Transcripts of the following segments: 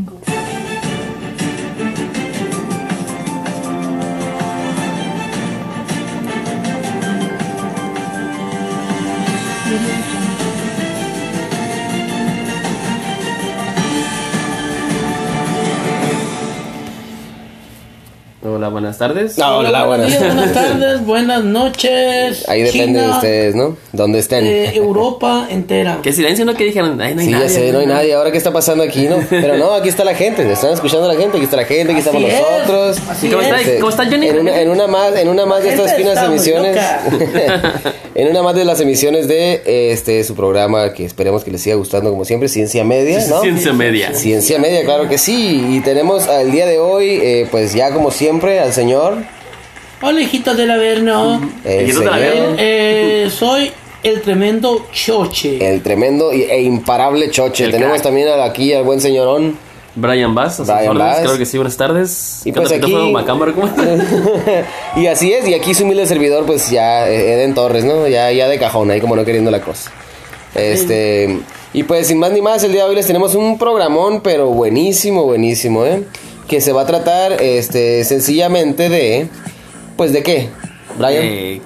Go. Hola, buenas tardes. No, hola, buenas. días, buenas tardes, buenas noches. Ahí depende de ustedes, ¿no? ¿Dónde estén? eh, Europa entera. ¿Qué silencio no que dijeron? Ay, no hay sí, nadie. ya sé, no hay nadie. Ahora, ¿qué está pasando aquí, no? Pero no, aquí está la gente. Están escuchando a la gente. Aquí está la gente, aquí Así estamos es, nosotros. así ¿Cómo está? Este, ¿Cómo está Johnny? En una, en una más, en una más de estas finas emisiones. en una más de las emisiones de este su programa que esperemos que les siga gustando como siempre, Ciencia Media, ¿no? Ciencia media. Ciencia Media, claro que sí. Y tenemos al día de hoy, eh, pues ya como siempre, al señor. Hola, hijitos del Averno. El Hijitos del señor Averno. Eh, soy el tremendo Choche. el tremendo y- e imparable Choche. El tenemos crack. también aquí al buen señorón. Brian Bass, a sus Brian órdenes, Bass. Claro que sí, buenas tardes. Y ¿Qué pues onda, aquí- Pitófono Macámbaro? ¿Cómo estás? y así es, y aquí su humilde servidor, pues ya eh, Eden Torres, ¿no? Ya, ya de cajón, ahí como no queriendo la cosa. Este, y pues sin más ni más, el día de hoy les tenemos un programón, pero buenísimo, buenísimo, ¿eh? Que se va a tratar, este, sencillamente de, pues de qué, Brian. Eh,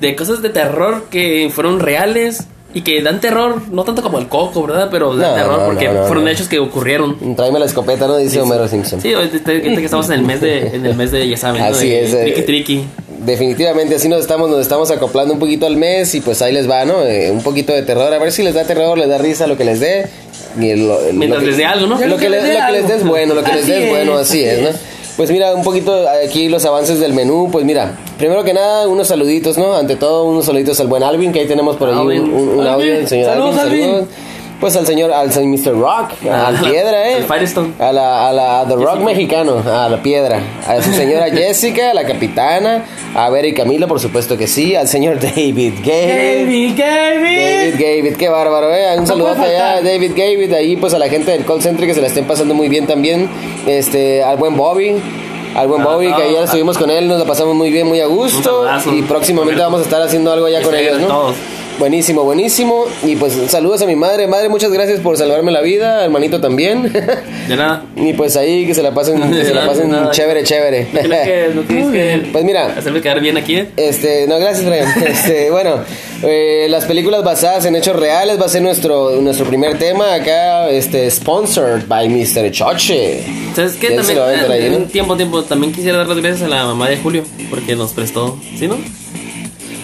de cosas de terror que fueron reales y que dan terror, no tanto como el coco, ¿verdad? Pero dan terror no, porque no, fueron hechos que ocurrieron. Tráeme la escopeta, ¿no? Dice Homero Simpson. Sí, que estamos en el mes de, en el mes de ya saben, ¿no? Así de es. eh, Tricky Tricky. Definitivamente así nos estamos, nos estamos acoplando un poquito al mes y pues ahí les va, ¿no? Eh, un poquito de terror, a ver si les da terror, les da risa lo que les dé. Mientras les dé algo, ¿no? Lo que, les, lo que les dé es bueno, lo que les dé es bueno, así así es, ¿no? es. Pues mira, un poquito aquí los avances del menú, pues mira, primero que nada, unos saluditos, ¿no? Ante todo, unos saluditos al buen Alvin, que ahí tenemos por ahí un, Alvin. un- un audio Alvin, del señor saludos, Alvin, Alvin. saludos. Pues al señor, al señor Mr. Rock, a la piedra, ¿eh? Al Firestone. A la, a la The Rock mexicano, a la piedra. A su señora Jessica, a la capitana, a Vera y Camila, por supuesto que sí. Al señor David. Gaby, David Gaby. David, qué bárbaro, ¿eh? Un No puede allá a. David David, ahí pues a la gente del call center que se la estén pasando muy bien también. Este, al buen Bobby. Al buen Ah, Bobby, que ah, ayer ah. estuvimos con él, nos la pasamos muy bien, muy a gusto. Y próximamente vamos a estar haciendo algo allá con ellos, ¿no? todos. Buenísimo, buenísimo. Y pues saludos a mi madre. Madre, muchas gracias por salvarme la vida. Hermanito también. De nada. y pues ahí que se la pasen, que se la pasen nada. chévere, chévere. ¿No que, no que Pues mira, hacerme quedar bien aquí? eh? este, no, gracias, Brian. Este, bueno, eh, las películas basadas en hechos reales va a ser nuestro, nuestro primer tema acá, este, sponsored by Mr. Choche. ¿Sabes qué? ¿Quién se lo va a También, ahí, eh, no? tiempo, tiempo, también quisiera dar las gracias a la mamá de Julio porque nos prestó, ¿sí, no?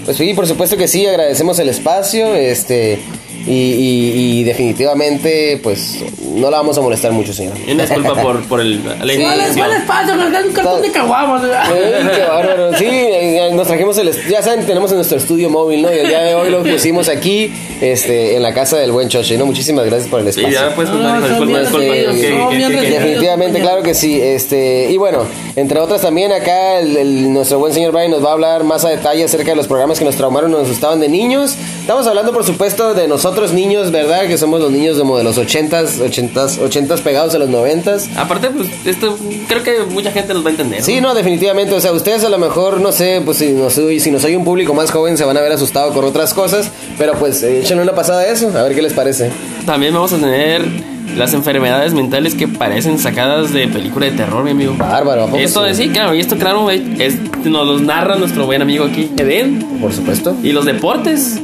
Pues sí, por supuesto que sí, agradecemos el espacio, este, y, y- y definitivamente, pues, no la vamos a molestar mucho, señor. Y Una disculpa por, por el, la ¿Cuál es, indignación. cuál es paso? Cargar un cartón de caguamas. Bárbaro. Sí, eh, nos trajimos el. Ya saben, tenemos nuestro estudio móvil, ¿no? Y el día de hoy lo pusimos aquí, este, en la casa del buen Choche, ¿no? Muchísimas gracias por el Sí, espacio. ya pues, No, disculpa, disculpa, que- que-. Definitivamente, claro que sí. Este, y bueno, entre otras también acá el, el- nuestro buen señor Brian nos va a hablar más a detalle acerca de los programas que nos traumaron, nos asustaban de niños. Estamos hablando, por supuesto, de nosotros niños, ¿verdad? Que somos los niños como de los 80s, 80s, 80s pegados a los 90s. Aparte, pues, esto creo que mucha gente nos va a entender. Sí, no, definitivamente. O sea, ustedes a lo mejor, no sé, pues si nos, si nos oye un público más joven se van a ver asustados con otras cosas. Pero pues échenle una pasada a eso, a ver qué les parece. También vamos a tener las enfermedades mentales que parecen sacadas de película de terror, mi amigo. Bárbaro, ¿a poco Esto sí? sí, claro, y esto, claro, es, nos los narra nuestro buen amigo aquí, Eden. Por supuesto. Y los deportes.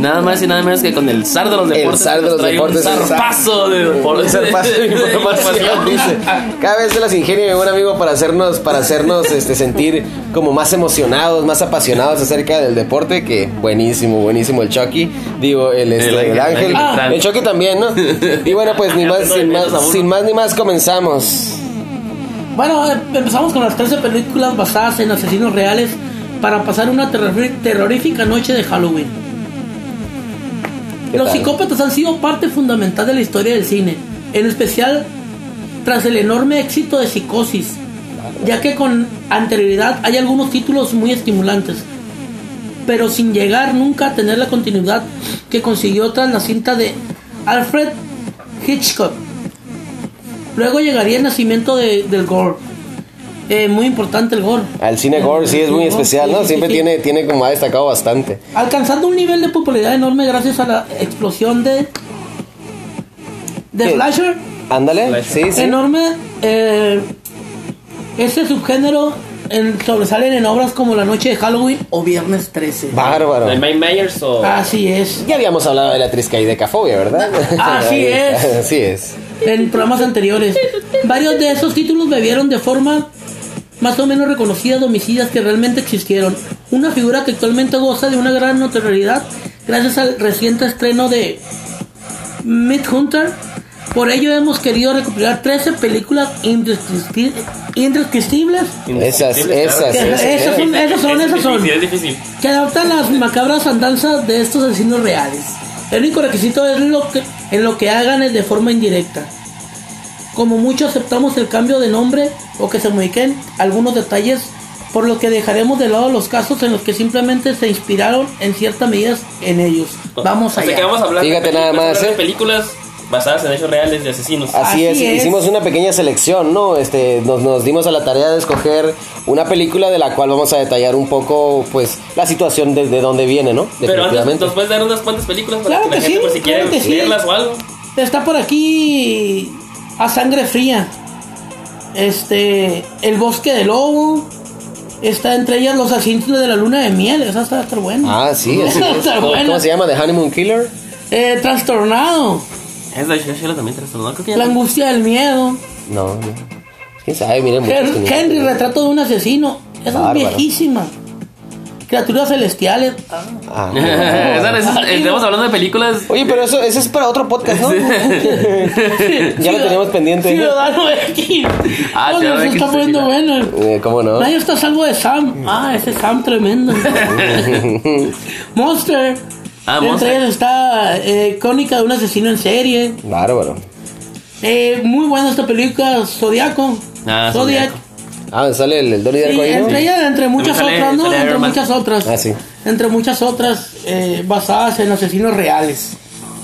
Nada más y nada menos que con el zar de los El deportes. zar de los deportes, Un el zar. zarpazo de deportes. Un zarpazo de información, dice. Cada vez se las ingenia mi buen amigo para hacernos, para hacernos este, sentir como más emocionados, más apasionados acerca del deporte. Que buenísimo, buenísimo el Chucky. Digo, el, este, El el, Ángel, ángel. el Ángel. el Chucky también, ¿no? Y bueno, pues ni más, sin más, sin más ni más comenzamos. Bueno, eh, empezamos con las 13 películas basadas en asesinos reales para pasar una terror- terrorífica noche de Halloween. ¿Qué Los tal? psicópatas han sido parte fundamental de la historia del cine, en especial tras el enorme éxito de Psicosis, ya que con anterioridad hay algunos títulos muy estimulantes, pero sin llegar nunca a tener la continuidad que consiguió tras la cinta de Alfred Hitchcock. Luego llegaría el nacimiento de- del gore. Eh, muy importante el gore. Al cine gore sí es muy especial, sí, ¿no? sí, Siempre sí. tiene, tiene como ha destacado bastante. alcanzando un nivel de popularidad enorme gracias a la explosión de de ¿Qué? Flasher Ándale, sí, sí. Enorme. Eh, este subgénero en- sobresalen en obras como La Noche de Halloween o Viernes 13. Bárbaro. ¿El Mike Myers o.? Así es. Ya habíamos hablado de la triscaidecafobia, ¿verdad? Así es. Así es. en programas anteriores. Varios de esos títulos bebieron de forma más o menos reconocida de homicidas que realmente existieron. Una figura que actualmente goza de una gran notoriedad gracias al reciente estreno de Hunter. Por ello hemos querido recopilar 13 películas indescripti- indescriptibles Esas, claro. esas, esas. esas son- esas son, Es esas son. que adaptan las macabras andanzas de estos asesinos reales. El único requisito es lo que, en lo que hagan es de forma indirecta. Como mucho aceptamos el cambio de nombre o que se modifiquen algunos detalles, por lo que dejaremos de lado los casos en los que simplemente se inspiraron en ciertas medidas en ellos. Vamos Así allá. que vamos a hablar Fíjate de nada más, de ¿eh? películas basadas en hechos reales de asesinos. Así, Así es. es. hicimos una pequeña selección, ¿no? Este, nos, nos dimos a la tarea de escoger una película de la cual vamos a detallar un poco, pues, la situación desde dónde viene, ¿no? Pero antes Definitivamente. nos puedes dar unas cuantas películas para Claro que la que gente sí, por si quiere claro que sí. leerlas o algo. Está por aquí a sangre fría. Este, el bosque del lobo. Está entre ellas los asesinos de la luna de miel. Esa está, está buena. Ah, sí, así es. Está ¿Cómo, buena. cómo se llama? ¿The Honeymoon Killer? Eh, trastornado. Es la Shashira también trastornó. Creo que La no- angustia del miedo. No, no. ¿Quién sabe? Miren, muchos Hen- que- Henry, retrato de un asesino. Esa Bárbaro. es viejísima. Criaturas celestiales. Ah, Ah, Esa- Estamos hablando de películas. Oye, pero eso, eso es para otro podcast, ¿no? ya lo teníamos pendiente. Ciudadano X. Ah, Oye, Ciudadano se está poniendo sí. bueno. Eh, ¿Cómo no? Nadie está a salvo de Sam. Ah, ese Sam tremendo. Monster. Ah, Entre Monster. ellas está eh, Crónica de un asesino en serie. Bárbaro. Eh, muy buena esta película, Zodiaco. Ah, Zodiac. Zodiaco. Ah, sale el, el Donnie Sí, ¿no? entre ellas, entre muchas sale- otras, ¿no? Entre Iron Man. muchas otras. Ah, sí. Entre muchas otras eh, basadas en asesinos reales.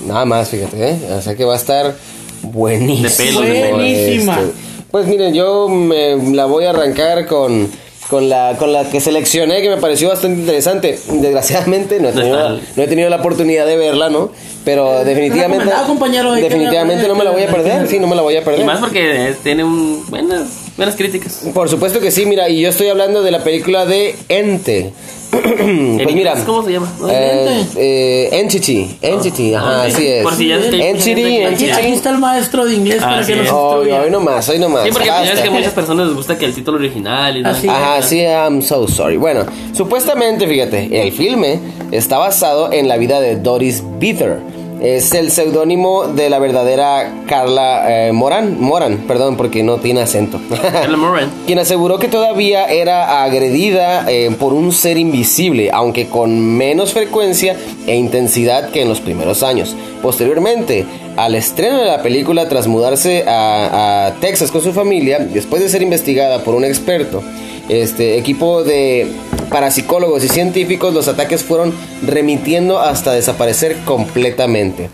Nada más, fíjate, ¿eh? O sea que va a estar buenísimo. De pelo, de pelo. Buenísima. Este, Pues miren, yo me la voy a arrancar con, con, la, con la que seleccioné, que me pareció bastante interesante. Desgraciadamente no he No tenido, la, no he tenido la oportunidad de verla, ¿no? Pero definitivamente... que Definitivamente verla, no me la voy a perder, sí, no me la voy a perder. Y más porque eh, tiene un buenas, buenas críticas. Por supuesto que sí, mira, y yo estoy hablando de la película de Ente. ¿En pues mira, ¿Cómo se llama? ¿No? eh, eh, Entity, Entity, ajá, ok. así es. Por si ya es Entity, Aquí, Entity. aquí está el maestro de inglés para Así que nos es. Hoy, instruya. hoy nomás, hoy nomás. Sí, porque ya es que a muchas personas les gusta que el título original y no. Así Ajá, sí, I'm so sorry. Bueno, supuestamente, fíjate, el filme está basado en la vida de Doris Bither. Es el seudónimo de la verdadera Carla eh, Moran, Moran, perdón, porque no tiene acento. Carla Moran. quien aseguró que todavía era agredida eh, por un ser invisible, aunque con menos frecuencia e intensidad que en los primeros años. Posteriormente, al estreno de la película, tras mudarse a, a Texas con su familia, después de ser investigada por un experto, este equipo de parapsicólogos y científicos, los ataques fueron remitiendo hasta desaparecer completamente.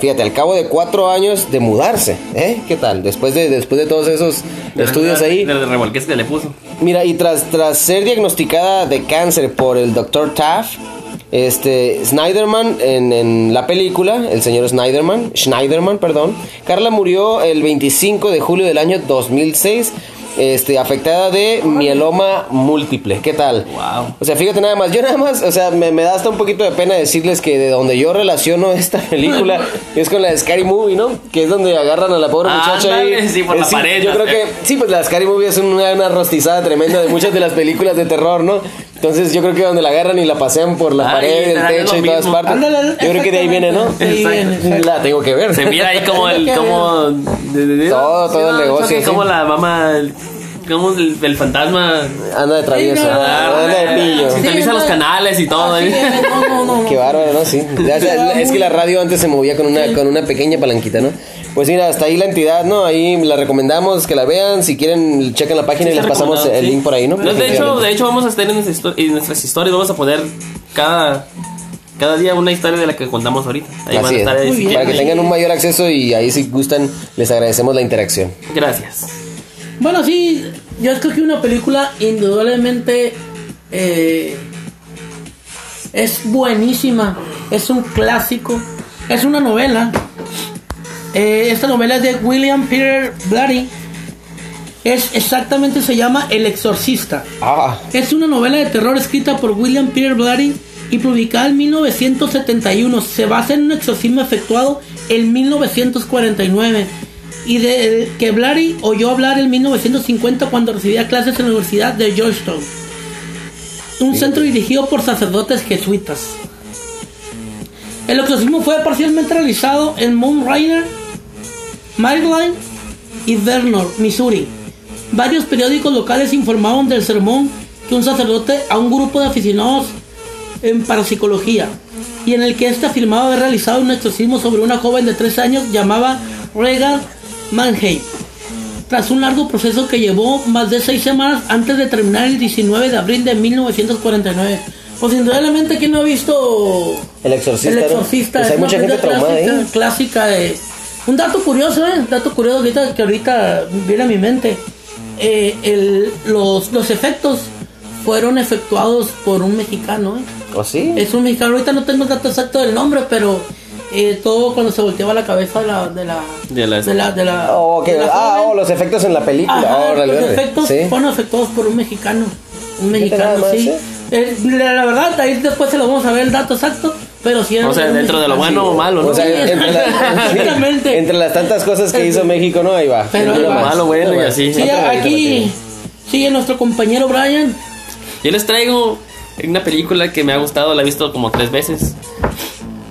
Fíjate, al cabo de cuatro años de mudarse, ¿eh? ¿Qué tal? Después de, después de todos esos estudios ahí, De revolques que le puso. Mira, y tras, tras ser diagnosticada de cáncer por el Dr. Taft, este, Snyderman en, en la película, el señor Snyderman, Schneiderman, perdón, Carla murió el 25 de julio del año 2006, este, afectada de mieloma múltiple. ¿Qué tal? Wow. O sea, fíjate nada más, yo nada más, o sea, me, me da hasta un poquito de pena decirles que de donde yo relaciono esta película es con la de Scary Movie, ¿no? Que es donde agarran a la pobre Ah, muchacha ahí. sí, por Eh, la pared, Yo creo que, sí, pues la Scary Movie es una, una rostizada tremenda de muchas de las películas de terror, ¿no? Entonces yo creo que donde la agarran y la pasean por la pared, el techo y todas mismo. partes. Ándale, yo creo que de ahí viene, ¿no? Exacto. La tengo que ver. Se mira ahí como el. Como, Todo, todo el no, negocio. Como la mamá. El- Como el, el fantasma. Anda de travieso, Sí, no, anda de pillo. Sintoniza Sí, los canales y todo. Así ¿eh? es, no, no, no, no. Qué bárbaro, ¿no? Sí. Ya, ya, es que la radio antes se movía con una, con una pequeña palanquita, ¿no? Pues mira, hasta ahí la entidad, ¿no? Ahí la recomendamos que la vean. Si quieren, chequen la página y les pasamos el sí. link por ahí, ¿no? No, de, hecho, de hecho, vamos a estar en, en nuestras historias. Vamos a poner cada, cada día una historia de la que contamos ahorita. Ahí van Así a estar si bien. Para que tengan un mayor acceso y ahí si gustan, les agradecemos la interacción. Gracias. Bueno, sí, yo escogí una película indudablemente eh, es buenísima, es un clásico, es una novela. Eh, esta novela es de William Peter Blatty. Es exactamente se llama El Exorcista. Ah, Es una novela de terror escrita por William Peter Blatty y publicada en 1971. Se basa en un exorcismo efectuado en 1949 y de que Blatty oyó hablar en 1950 cuando recibía clases en la Universidad de Georgetown. Un centro dirigido por sacerdotes jesuitas. El exorcismo fue parcialmente realizado en Mount Rainier, Maryland y Vernon, Missouri. Varios periódicos locales informaron del sermón que un sacerdote a un grupo de aficionados en parapsicología y en el que éste afirmaba haber realizado un exorcismo sobre una joven de 13 años llamada Regan Manheim. Tras un largo proceso que llevó más de seis semanas antes de terminar el 19 de abril de 1949. Pues indudablemente, ¿quién no ha visto El Exorcista, El ¿no? Exorcista? Pues hay mucha gente traumada clásica, ahí. clásica de... Un dato curioso, ¿eh? Un dato curioso ahorita, que ahorita viene a mi mente. Eh, el- los, los efectos fueron efectuados por un mexicano, ¿eh? ¿O sí? Es un mexicano, ahorita no tengo el dato exacto del nombre, pero eh, todo cuando se volteaba la cabeza de la... De la, De la- de la, de la- Oh, ok. de la Ah, oh, los efectos en la película. Ajá, Órale, los efectos Sí. fueron efectuados por un mexicano. Un mexicano, sí. ¿eh? Eh, la, la verdad, ahí después se lo vamos a ver el dato exacto, pero sí O sea, dentro de lo bueno o malo, ¿no? O sea, Sí, entre, la- sí, exactamente. entre las tantas cosas que hizo México, ¿no? Ahí va. Pero ahí Una va. Malo, bueno, y así. Sí, aquí sigue nuestro compañero Brian. Yo les traigo una película que me ha gustado, la he visto como tres veces.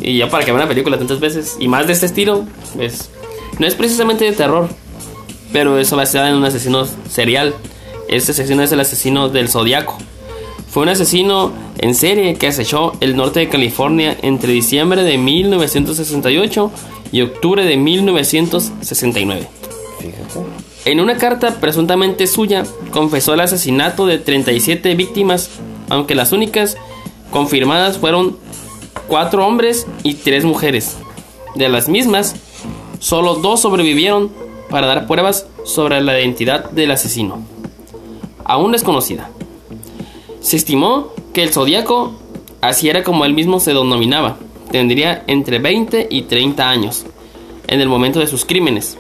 Y ya para que vean una película tantas veces, y más de este estilo, pues no es precisamente de terror, pero eso basada en un asesino serial. Este asesino es el asesino del Zodiaco. Fue un asesino en serie que acechó el norte de California entre diciembre de 1968 y octubre de 1969. Fíjate. En una carta presuntamente suya, confesó el asesinato de 37 víctimas, aunque las únicas confirmadas fueron cuatro hombres y tres mujeres. De las mismas, solo dos sobrevivieron para dar pruebas sobre la identidad del asesino, aún desconocida. Se estimó que el zodiaco, así era como él mismo se denominaba, tendría entre 20 y 30 años en el momento de sus crímenes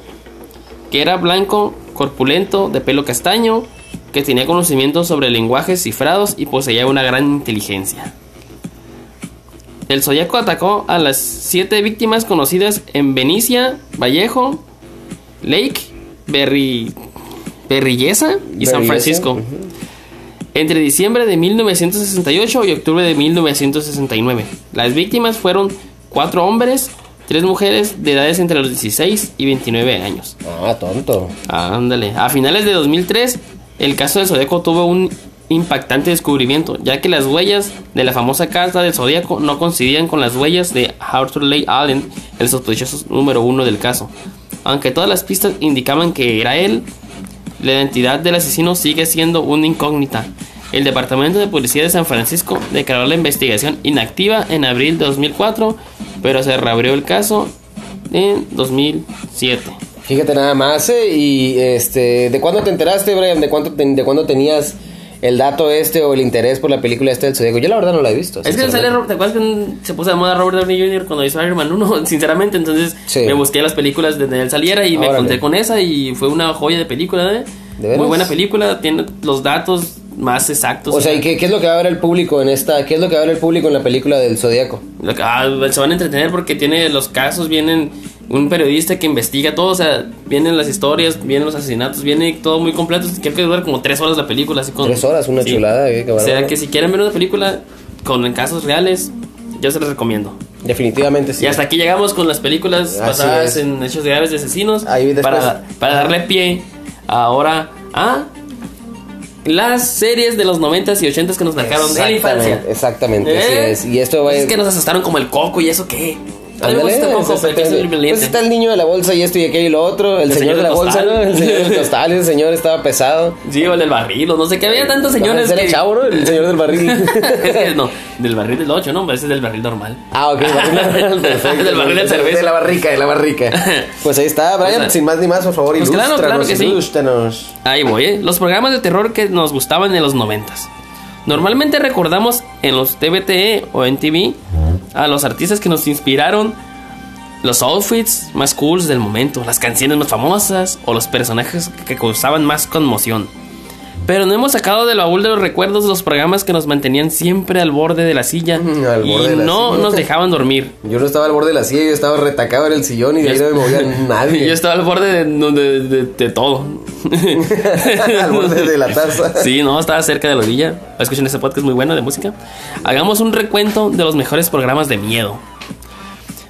que era blanco, corpulento, de pelo castaño, que tenía conocimientos sobre lenguajes cifrados y poseía una gran inteligencia. El Zodiaco atacó a las siete víctimas conocidas en Benicia, Vallejo, Lake, Berry, Berryessa y San Francisco. Entre diciembre de 1968 y octubre de 1969. Las víctimas fueron cuatro hombres, tres mujeres de edades entre los 16 y 29 años. Ah, tonto. Ándale. A finales de 2003, el caso del Zodíaco tuvo un impactante descubrimiento, ya que las huellas de la famosa carta del Zodíaco no coincidían con las huellas de Arthur Leigh Allen, el sospechoso número uno del caso. Aunque todas las pistas indicaban que era él, la identidad del asesino sigue siendo una incógnita. El Departamento de Policía de San Francisco declaró la investigación inactiva en abril de 2004, pero se reabrió el caso en 2007. Fíjate nada más, ¿eh? Y este, ¿de cuándo te enteraste, Brian? ¿De cuánto de cuándo tenías el dato este o el interés por la película esta del Zodíaco? Yo la verdad no la he visto. Es que sale, ¿te acuerdas que se puso de moda Robert Downey Jr. cuando hizo Iron Man 1? Sinceramente, entonces Sí. me busqué las películas desde él saliera y me encontré con esa y fue una joya de película, ¿eh? ¿De? Muy buena película, tiene los datos más exactos. O sea, ¿y qué, qué es lo que va a ver el público en esta? ¿Qué es lo que va a ver el público en la película del Zodíaco? Ah, se van a entretener porque tiene los casos, vienen un periodista que investiga todo, o sea, vienen las historias, vienen los asesinatos, viene todo muy completo. Creo que dura como tres horas la película, así con... Tres horas, una chulada, eh, O sea, que si quieren ver una película con casos reales, yo se les recomiendo. Definitivamente sí. Y hasta aquí llegamos con las películas Así basadas es. en hechos reales de asesinos. Ahí después- para, para darle pie ahora a las series de los 90s y 80s que nos marcaron de la infancia. Exactamente, así ¿Eh? es. Y esto va es que nos asustaron como el coco y eso qué. Ándale, pues está el niño de la bolsa y esto y aquello y lo otro. El, señor, de la bolsa. ¿no? El señor del costal, ese señor estaba pesado. Sí, o el del barril, o no sé qué. Había tantos señores era que... chavo, ¿no? El señor del barril. es que no, del barril del 8, no, ese es del barril normal. Ah, ok, barril, perfecto. Del barril de cerveza. De la barrica, de la barrica. Pues ahí está, Brian, O sea, sin más ni más, por favor, pues claro, ilústranos, claro que sí. ilústranos. Ahí voy, ¿eh? Los programas de terror que nos gustaban en los noventas. Normalmente recordamos en los TVTE o en TV a los artistas que nos inspiraron los outfits más cools del momento, las canciones más famosas o los personajes que causaban más conmoción. Pero no hemos sacado del baúl de los recuerdos los programas que nos mantenían siempre al borde de la silla al y la no silla. nos dejaban dormir. Yo no estaba al borde de la silla, yo estaba retacado en el sillón y de ahí no me movía nadie. Yo estaba al borde de, de- de- de todo. al borde de la taza. Sí, no, estaba cerca de la orilla. Escuchen ese podcast muy bueno de música. Hagamos un recuento de los mejores programas de miedo.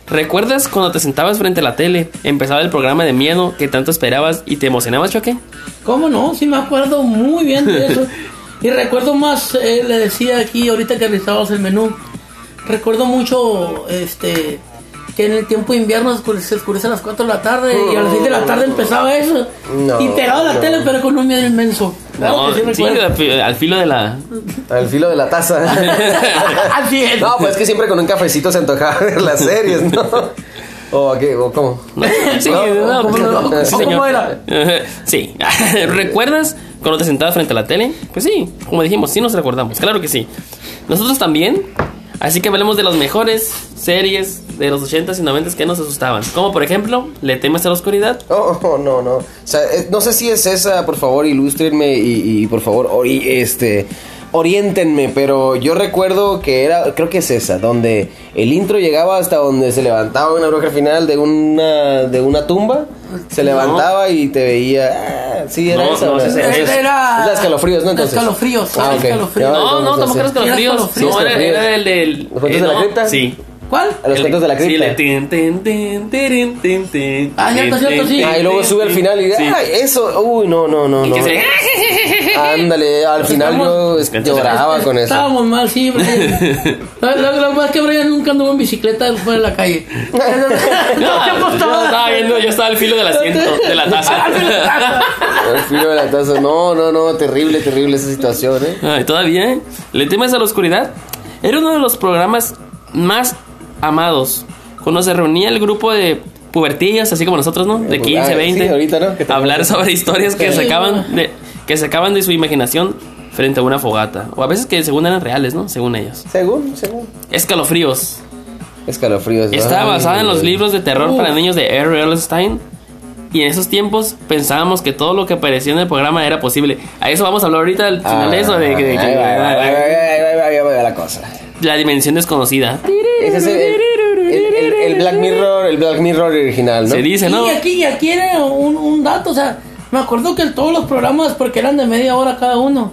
¿Recuerdas cuando te sentabas frente a la tele, empezaba el programa de miedo que tanto esperabas y te emocionabas, Choque? ¿Cómo no? Sí me acuerdo muy bien de eso. y recuerdo más, eh, le decía aquí ahorita que revisábamos el menú, recuerdo mucho este que en el tiempo de invierno se oscurece, se oscurece a las 4 de la tarde y a las 6 de la tarde empezaba eso. No, y pegado a la no. tele pero con un miedo inmenso. Claro No, que sí al fi- al filo de la... Al filo de la taza. Así es. no, pues es que siempre con un cafecito se antojaba ver las series, ¿no? ¿O a qué? ¿O cómo? Sí, No, no, ¿cómo pues, no? sí, ¿Cómo era? Sí. ¿Recuerdas cuando te sentabas frente a la tele? Pues sí, como dijimos, sí nos recordamos, claro que sí. Nosotros también. Así que hablemos de las mejores series de los 80s y 90s que nos asustaban. Como por ejemplo, ¿Le temes a la oscuridad? Oh, oh, no, no. O sea, eh, no sé si es esa, por favor, ilústrenme y, y, por favor, ori- este, oriéntenme, pero yo recuerdo que era, creo que es esa, donde el intro llegaba hasta donde se levantaba una bruja final de una, de una tumba, se No. levantaba y te veía, ah, sí, era No, esa. no, ¿verdad? ese- Es- era- es la escalofríos, ¿no? Entonces. Escalofríos, Ah, ok. escalofríos. Ya, No, no, entonces, tampoco era sí. No, era, escalofríos. era el del... ¿Los cuentos de la no, cripta? Sí. ¿Cuál? A los El- cuentos de la sí, cripta. el tin, tin, tin, tirin, tin, tin, Ah, cierto, tin, cierto, sí. tin, Ah, y luego tin, sube al tin. final y Sí. ay, eso, uy, no, no, no, Y no. que se- Ándale, al final yo lloraba con eso. Estábamos mal, sí, Brian. Lo, más que Brian nunca anduvo en bicicleta fuera de la calle. No, yo estaba viendo, yo estaba al filo del asiento, de la taza. Al filo de la taza. No, no, no, terrible, terrible esa situación, ¿eh? Ay, todavía, ¿eh? ¿Le temes a la oscuridad? Era uno de los programas más amados. Cuando se reunía el grupo de pubertillas, así como nosotros, ¿no? De 15, Ah, 20. sí, ahorita, ¿no? Hablar sobre historias que sacaban de, que sacaban de su imaginación frente a una fogata. O a veces que según eran reales, ¿no? Según ellos. Según, según. Escalofríos. Escalofríos. Está Ay, basada en los libros de terror Uf. para niños de R. L. Stein. Y en esos tiempos pensábamos que todo lo que aparecía en el programa era posible. A eso vamos a hablar ahorita al final de eso, la cosa. la dimensión desconocida. Ese es el, el, el- el Black Mirror, el Black Mirror original, ¿no? Se dice, ¿no? Y aquí, y aquí era un, un dato, o sea, me acuerdo que todos los programas, porque eran de media hora cada uno,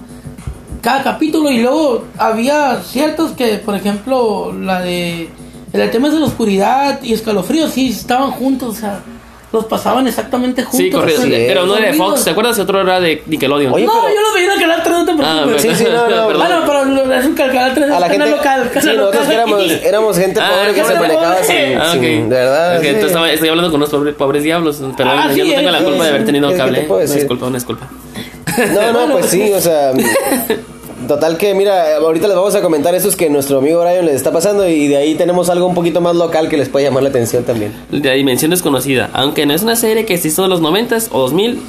cada capítulo, y luego había ciertos que, por ejemplo, la de el tema de la oscuridad y escalofríos, sí, estaban juntos, o sea, los pasaban exactamente juntos. Sí, correcto. Pero no era de. Fox, ¿te acuerdas? Otro era de Nickelodeon. Oye, No, pero- yo lo veía en el canal 3, no te Ah. Sí, sí, no, no, Perdón. Ah, no, pero es un canal 3, A la es gente. canal local. sí, nosotros local. éramos, éramos gente Ah, pobre que se manejaba sin, Ah, sin-. De verdad. Sí. entonces estaba- estoy hablando con unos pobres, pobres diablos. Perdón, Ah, yo sí, no tengo la es- culpa de haber tenido ¿qué- qué cable. te puedo Una decir? disculpa, una disculpa. No, no, pues sí, o sea. Total que, mira, ahorita les vamos a comentar esos que nuestro amigo Brian les está pasando y de ahí tenemos algo un poquito más local que les puede llamar la atención también. De la dimensión desconocida. Aunque no es una serie que se hizo en los 90s o 2000,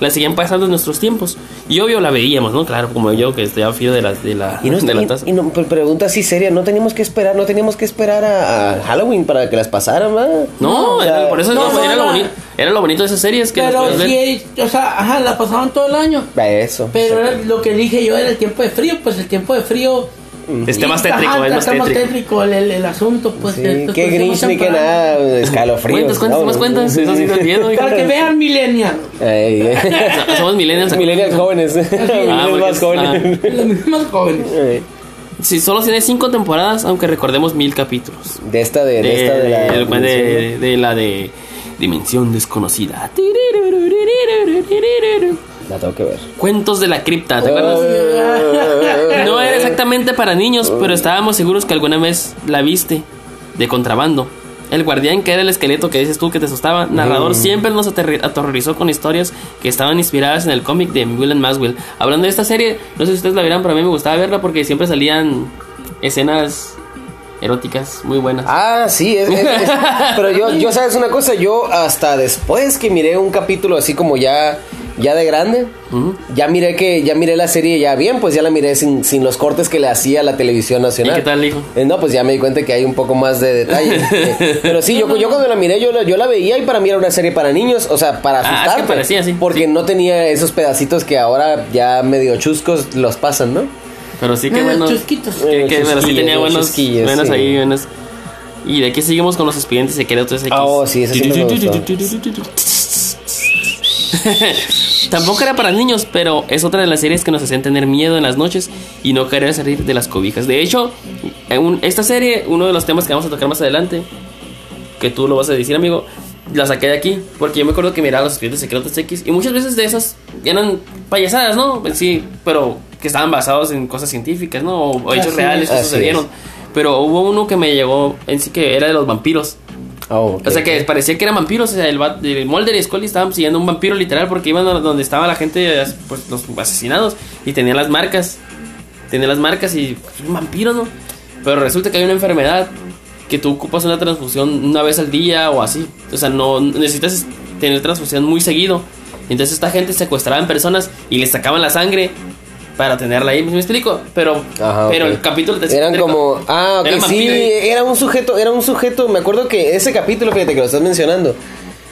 la seguían pasando en nuestros tiempos. Y obvio la veíamos, ¿no? Claro, como yo que estoy a filo de la, de la, Y, no, de la y- taza. y no, pero pregunta así seria, no teníamos que esperar, no teníamos que esperar a, a Halloween para que las pasaran, ¿verdad? No, o sea, era- por eso no, era, no, lo no. bonito, era lo bonito de esas series que Pero ver. sí, o sea, ajá, la pasaban todo el año. Eso. Pero era lo que dije yo era el tiempo de frío, pues el tiempo de frío. Este y- más tétrico, ajá, es más está tétrico. el, el, el asunto, pues. Sí, de- qué de- grinch ni qué nada, escalofríos. Cuentas, cuentas, ¿no? más cuentas. Eso sí lo entiendo. Para que vean Millennial. Ay, ay. Somos millennials. Millennials jóvenes. Millennials porque más es- jóvenes. Los mismos jóvenes. Ay. Sí, solo tiene cinco temporadas, aunque recordemos mil capítulos. De esta de, de De, esta de la de- dimensión, de- de la de Dimensión Desconocida. La tengo que ver. Cuentos de la cripta, ¿te acuerdas? No era exactamente para niños, pero estábamos seguros que alguna vez la viste de contrabando. El guardián, que era el esqueleto que dices tú que te asustaba, narrador, siempre nos aterrorizó con historias que estaban inspiradas en el cómic de William Maswell. Hablando de esta serie, no sé si ustedes la verán, pero a mí me gustaba verla porque siempre salían escenas eróticas muy buenas. Ah, sí, es, es- es- pero yo, yo sabes una cosa, yo hasta después que miré un capítulo así como ya, ya de grande, ya miré que ya miré la serie ya bien, pues ya la miré sin, sin los cortes que le hacía la televisión nacional. ¿Y qué tal, hijo? Eh, no, pues ya me di cuenta que hay un poco más de detalle. Eh, pero sí, yo, yo cuando la miré, yo la, yo la veía y para mí era una serie para niños, o sea, para Ah, es que parecía así, Porque sí. no tenía esos pedacitos que ahora ya medio chuscos los pasan, ¿no? Pero sí que Eh, bueno. chusquitos. Que, que, Eh, pero sí tenía eh, buenos, buenos sí. ahí, buenos. Y de aquí seguimos con los expedientes secretos X. Ah, oh, sí, ese sí me gustó. Tampoco era para niños, pero es otra de las series que nos hacían tener miedo en las noches y no querer salir de las cobijas. De hecho, en esta serie, uno de los temas que vamos a tocar más adelante, que tú lo vas a decir, amigo, la saqué de aquí, porque yo me acuerdo que miraba los expedientes secretos X y muchas veces de esas eran payasadas, ¿no? Sí, pero que estaban basados en cosas científicas, ¿no? O, hechos Así reales es. que sucedieron. Pero hubo uno que me llegó en sí que era de los vampiros. Oh, ok, O sea que parecía que eran vampiros. O sea, el, el Mulder y Scully estaban siguiendo un vampiro literal porque iban a donde estaba la gente, pues los asesinados, y tenían las marcas. Tenían las marcas y pues, un vampiro, ¿no? Pero resulta que hay una enfermedad que tú ocupas una transfusión una vez al día o así. O sea, no necesitas tener transfusión muy seguido. Entonces esta gente secuestraban personas y les sacaban la sangre para tenerla ahí. ¿Me explico? Pero, Ajá, pero el capítulo te Eran como, ah, ok, Eran sí, era un sujeto, era un sujeto, me acuerdo que ese capítulo, fíjate que lo estás mencionando,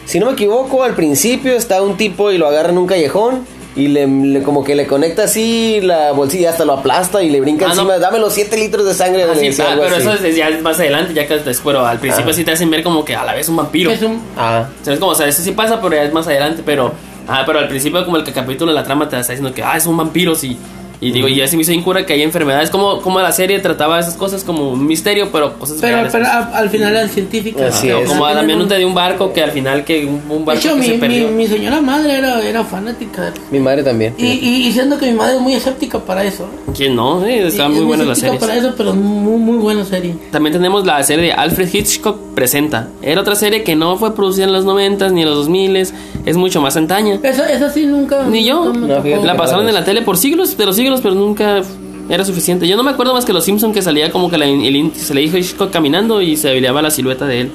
si no me equivoco, al principio está un tipo y lo agarra en un callejón y le, le- como que le conecta así la bolsilla, hasta lo aplasta y le brinca Ah, no. encima, dame los 7 litros de sangre. Ah, sí, ah, algo pero así. eso es ya es más adelante, ya que después, pero al principio Ajá. sí te hacen ver como que a la vez un vampiro. Es un- Ah, ¿Sabes cómo? O sea, eso sí pasa, pero ya es más adelante, pero... Ah, pero al principio como el capítulo de la trama te está diciendo que, ah, es un vampiro, sí. Y digo, y ya se me hizo incura que hay enfermedades. Como, como la serie trataba esas cosas como un misterio, pero cosas Pero, reales. pero pues. a- al final eran científicas. Así es. como no- un de un barco que al final que un, un De barco hecho, que mi, se mi, perdió. mi señora madre era, era fanática. mi madre también. Y, y, y siendo que mi madre es muy escéptica para eso. ¿Quién no? Sí, muy es buenas las escéptica series. para eso, pero muy, muy buena serie. También tenemos la serie de Alfred Hitchcock Presenta. Era otra serie que no fue producida en los 90 ni en los 2000 es mucho más antaña. Esa, esa sí nunca. Ni yo. No, La pasaron en la tele por siglos, de los siglos, pero nunca era suficiente. Yo no me acuerdo más que los Simpson que salía como que la- el se le dijo Hitchcock caminando y se veía la silueta de él.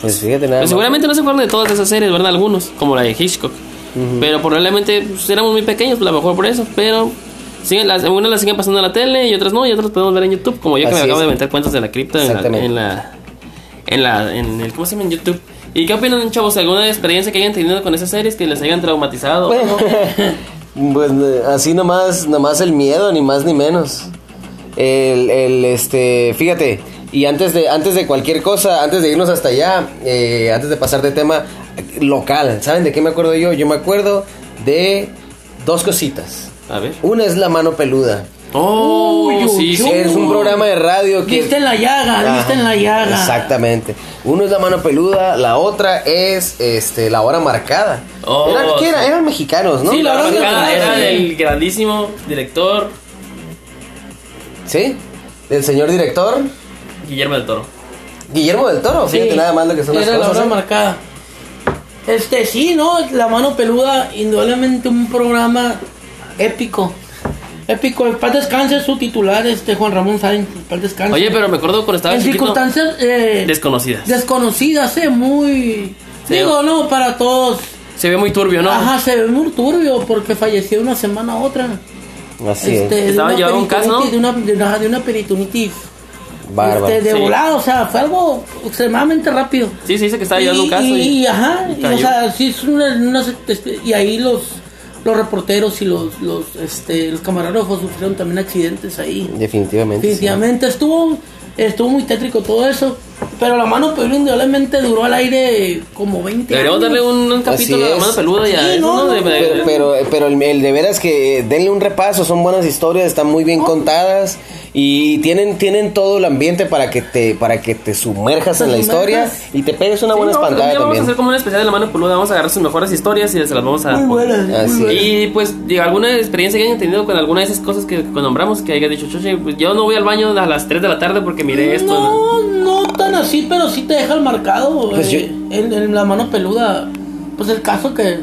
Pues fíjate nada Pero más. seguramente no se acuerdan de todas esas series, ¿verdad? Algunos, como la de Hitchcock. Pero probablemente pues, éramos muy pequeños, pues, a lo mejor por eso. Pero siguen, las, algunas las siguen pasando en la tele y otras no, y otras podemos ver en YouTube. Como yo que me acabo es. de meter cuentos de la cripta en la, Exactamente. en la. En la. En el, ¿Cómo se llama? En YouTube. ¿Y qué opinan, chavos? ¿Alguna experiencia que hayan tenido con esas series que les hayan traumatizado? Bueno, pues eh, así nomás, nomás el miedo, ni más ni menos. El, el, este, fíjate, y antes de, antes de cualquier cosa, antes de irnos hasta allá, eh, antes de pasar de tema local, ¿saben de qué me acuerdo yo? Yo me acuerdo de dos cositas. A ver. Una es la mano peluda. Oh, Uy, sí, sí. uy. Es un programa de radio que... Viste en la llaga, viste en la llaga. Exactamente. Uno es la mano peluda, la otra es este la hora marcada. Oh, Eran, ¿qué era? sí. Eran mexicanos, ¿no? Sí, la la verdad verdad, era del grandísimo director ¿Sí? Del señor director Guillermo del Toro. Guillermo del Toro. Fíjate Sí, nada más lo que son las Era la cosas. hora ¿eh? marcada. Este, sí, ¿no? La mano peluda, indudablemente un programa épico. Épico. El paz descanse, su titular, este Juan Ramón Sáenz, el paz descanse. Oye, pero me acuerdo cuando estaba en chiquito. circunstancias eh, Desconocidas. desconocidas, eh, muy... Sí. Digo, no, para todos. Se ve muy turbio, ¿no? Ajá, se ve muy turbio porque falleció una semana a otra. Así Este, de Estaba una llevando un caso, ¿no? De una, de una, de una peritonitis. Bárbaro. Este, de Sí. volado, o sea, fue algo extremadamente rápido. Sí, se dice que estaba llevando un caso. Y, Y, y, ajá, y, o sea, sí es una, una- este, y ahí los los reporteros y los los este los camarógrafos sufrieron también accidentes ahí. Definitivamente. sí. Definitivamente estuvo estuvo muy tétrico todo eso, pero la mano peluda indudablemente duró al aire como 20 Deberíamos años. darle un, un capítulo a la mano peluda y a Sí, no, ¿no? Pero, pero, pero el, el de veras que denle un repaso, son buenas historias, están muy bien contadas y tienen, tienen todo el ambiente para que te, para que te sumerjas Te en la historia y te pegues una Sí, buena no, espantada un día Vamos a hacer también. como un especial de la mano peluda. Vamos a agarrar sus mejores historias y se las vamos a. Muy buenas, Así muy buenas. Y pues, digo, alguna experiencia que hayan tenido con alguna de esas cosas que, que nombramos, que haya dicho, Choche, pues yo no voy al baño a las 3 de la tarde porque miré esto. No, no tan así, pero sí te deja el marcado. Pues eh, en, en la mano peluda. Pues el caso que,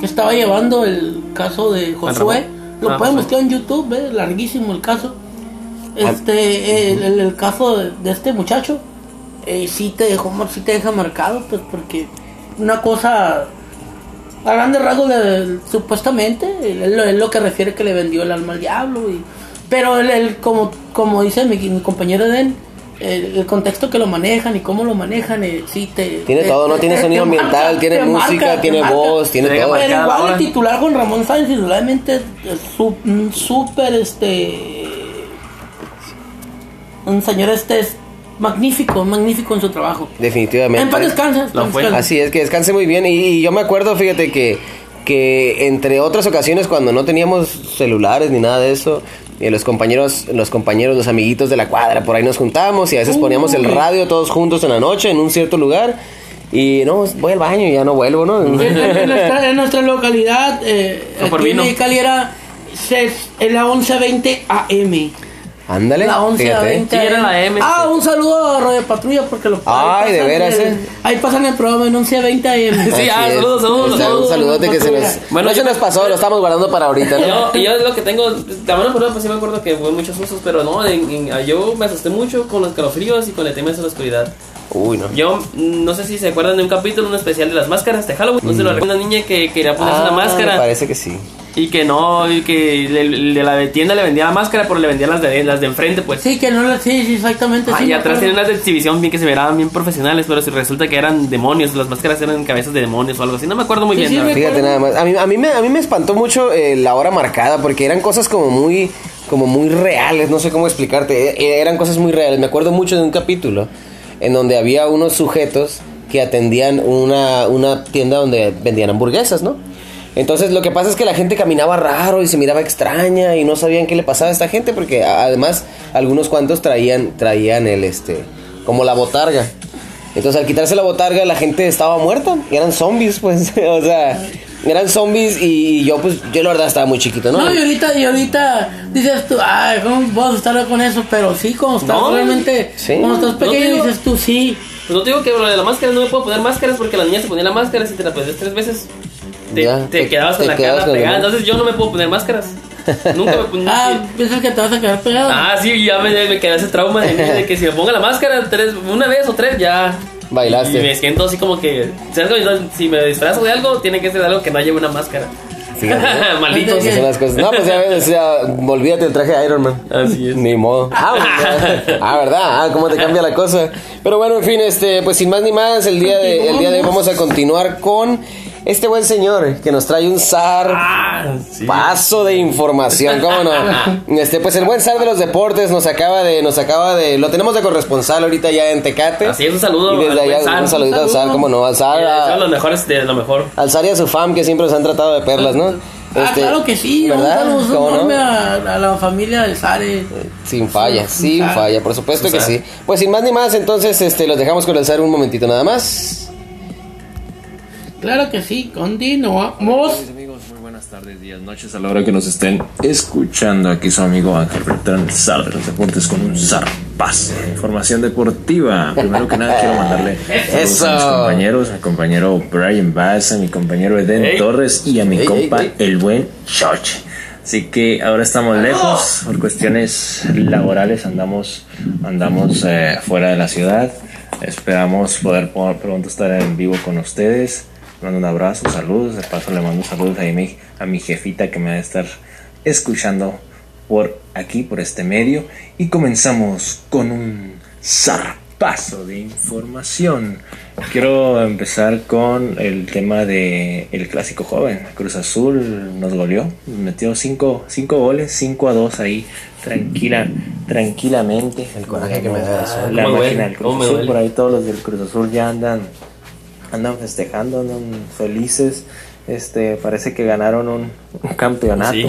que estaba llevando, el caso de Josué. Lo Ah, pueden buscar en YouTube, ¿ves? larguísimo el caso. Ah. Este, el, el- el caso de, de este muchacho, eh, sí te dejó, sí te deja marcado, pues porque una cosa a grandes rasgos, supuestamente, es lo, es lo que refiere que le vendió el alma al diablo. Y, pero el, el- como, como dice mi, mi compañero Eden, el, el contexto que lo manejan y cómo lo manejan, eh, sí te... Tiene te- todo, ¿no? Tiene sonido ambiental, marca, tiene música, marca, tiene voz, tiene todo. Pero igual hora. el titular con Ramón Sáenz indudablemente es un súper este un señor este es magnífico, magnífico en su trabajo. Definitivamente. En paz descanse. Así es, que descanse muy bien. Y, y yo me acuerdo, fíjate, que, que entre otras ocasiones cuando no teníamos celulares ni nada de eso, y los compañeros, los compañeros, los amiguitos de la cuadra, por ahí nos juntábamos y a veces poníamos el radio todos juntos en la noche en un cierto lugar. Y no, voy al baño y ya no vuelvo, ¿no? En, en- nuestra, en nuestra localidad, eh, aquí en. Mexicali era la 1120 AM. Ándale. La 11 a fíjate. 20 Sí, era la AM, Ah, un saludo a Radio Patrulla porque lo Ay, de veras, el- eh. Ahí pasan el programa en 11 a 20 AM. Sí, Así ah, es. saludos, saludos, saludos. Un saludote que se nos. Bueno, no se yo- nos pasó, lo estamos guardando para ahorita, ¿no? Yo, y yo es lo que tengo, también por pues sí me acuerdo que hubo muchos usos, pero no, en- en- yo me asusté mucho con los calofríos y con el tema de la oscuridad. Uy, no. Yo mm, no sé si se acuerdan de un capítulo, un especial de las máscaras de Halloween. No se lo recuerda una niña que quería ponerse Ah, una máscara me parece que sí. Y que no, y que de, de la tienda le vendía la máscara, pero le vendía las de, las de enfrente, pues. Sí, que no la. Sí, sí, exactamente. Ah, sí, y atrás tienen unas de exhibición bien que se miraban bien profesionales, pero si resulta que eran demonios, las máscaras eran cabezas de demonios o algo así. No me acuerdo muy Sí, bien. sí, la verdad. Fíjate nada más. A mí, a mí, me, a mí me espantó mucho eh, la hora marcada porque eran cosas como muy, como muy reales. No sé cómo explicarte. Eh, eran cosas muy reales. Me acuerdo mucho de un capítulo en donde había unos sujetos que atendían una, una tienda donde vendían hamburguesas, ¿no? Entonces lo que pasa es que la gente caminaba raro y se miraba extraña y no sabían qué le pasaba a esta gente porque además algunos cuantos traían traían el este como la botarga. Entonces al quitarse la botarga la gente estaba muerta y eran zombies, pues, o sea, eran zombies y yo pues yo la verdad estaba muy chiquito, ¿no? No, y ahorita, y ahorita dices tú, ay, ¿cómo puedo estar con eso? Pero sí, como estás No, realmente, sí. como estás No pequeño, digo- dices tú, sí. Pues no te digo que lo de la máscara no me puedo poner máscaras porque la niña se ponía la máscara si te la ponías tres veces. Te, Ya, te te- quedabas te con la quedabas cara pegada. Entonces yo no me puedo poner máscaras. Nunca me puse. Ah, piensas que te vas a quedar pegado. Ah, sí, ya me, me quedó ese trauma de, mí, de que si me pongo la máscara tres, una vez o tres, ya. Bailaste. Y me siento así como que. si me disfrazo de algo, tiene que ser algo que no lleve una máscara. Fíjate. Malditos. Esas son las cosas. No, pues ya ves, o sea, olvídate del traje de Iron Man. Así es. Ni modo. Ah, pues, ah, ¿verdad? Ah, cómo te cambia la cosa. Pero bueno, en fin, este, pues sin más ni más, el día de, el día de hoy vamos a continuar con este buen señor que nos trae un zar. Ah, sí. Paso de información, ¿cómo no? Este, pues el buen zar de los deportes nos acaba de, nos acaba de, lo tenemos de corresponsal ahorita ya en Tecate. Así es, un saludo Y desde al allá, Zar. un saludito al zar, ¿cómo no? Al zar, Eh, a- los mejores de lo mejor. al zar y a su fam que siempre nos han tratado de perlas, ¿no? Ah, Este, claro que sí, ¿verdad? un saludo ¿Cómo no? a, a la familia del Sare. Sin falla, Sin sin falla. por supuesto que sí. Pues sin más ni más, entonces este los dejamos con el zar un momentito nada más. Claro que sí, continuamos. Mis amigos, muy buenas tardes, días, noches a la hora que nos estén escuchando. Aquí su amigo Ángel Bertrand Sar de los deportes con un zarpazo. Información deportiva. Primero que nada quiero mandarle saludos a mis Eso. compañeros, a mi compañero Brian Bass, a mi compañero Eden Ey. Torres y a mi Ey, compa ey, ey. el buen Choche. Así que ahora estamos lejos por cuestiones laborales, andamos, andamos eh, fuera de la ciudad. Esperamos poder pronto estar en vivo con ustedes. Mando un abrazo, saludos. De paso le mando saludos a mi, a mi jefita que me va a estar escuchando por aquí, por este medio. Y comenzamos con un zarpazo de información. Quiero empezar con el tema de el clásico joven. Cruz Azul nos goleó, metió cinco, cinco goles, 5 a 2 ahí, tranquila, tranquilamente. El coraje que me da eso. La ¿Cómo me máquina del ¿Cómo Cruz Azul, por ahí todos los del Cruz Azul ya andan andan festejando, andan felices. Este, parece que ganaron un, un campeonato. Sí.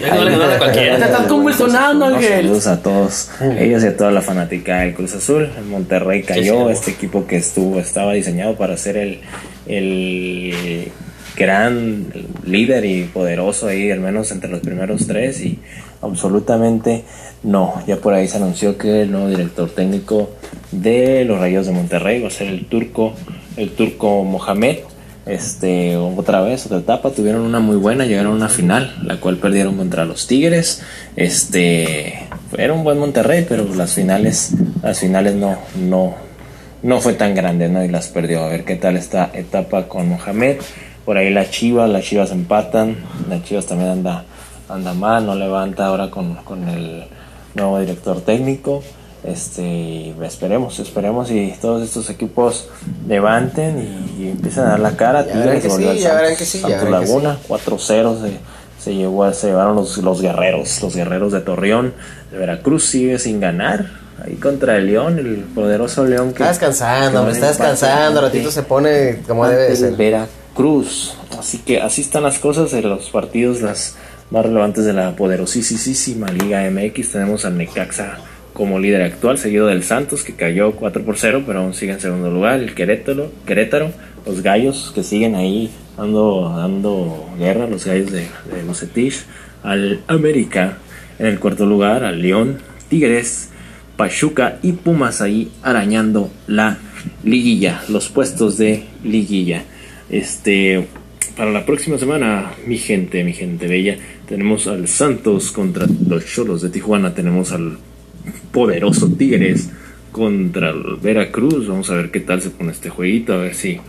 pero no le ganaron a cualquiera. Te estás convulsionando, Ángel. Saludos a todos ellos y a toda la fanática del Cruz Azul. El Monterrey cayó, sí. este equipo que estuvo estaba diseñado para ser el, el gran líder y poderoso ahí, al menos entre los primeros tres y absolutamente no. Ya por ahí se anunció que el nuevo director técnico de los Rayos de Monterrey va a ser el turco, el turco Mohamed. Este, otra vez, otra etapa, tuvieron una muy buena, llegaron a una final, la cual perdieron contra los Tigres. Este, era un buen Monterrey, pero las finales, las finales no, no, no fue tan grande, ¿no? Y las perdió. A ver qué tal esta etapa con Mohamed. por ahí las Chivas, las Chivas empatan, las Chivas también anda, anda mal, no levanta ahora con, con el nuevo director técnico. Este, esperemos, esperemos y todos estos equipos levanten y, y empiecen a dar la cara. Ya que volvió sí, ya verán que sí, ya verán que sí. Laguna, 4-0 se, se, llevó, se llevaron los, los guerreros, los guerreros de Torreón. De Veracruz sigue sin ganar. Ahí contra el León, el poderoso León que Está descansando, que hombre, está descansando, ante- ratito se pone como debe de ser. Veracruz. Así que así están las cosas en los partidos las más relevantes de la poderosísima Liga MX. Tenemos al Necaxa como líder actual, seguido del Santos, que cayó 4 por 0, pero aún sigue en segundo lugar. El Querétaro, Querétaro los Gallos, que siguen ahí dando, dando guerra, los Gallos de, de Bucetich. Al América en el cuarto lugar, al León, Tigres, Pachuca y Pumas ahí arañando la liguilla, los puestos de liguilla. Este, para la próxima semana, mi gente, mi gente bella, tenemos al Santos contra los Cholos de Tijuana, tenemos al poderoso Tigres contra el Veracruz. Vamos a ver qué tal se pone este jueguito, a ver si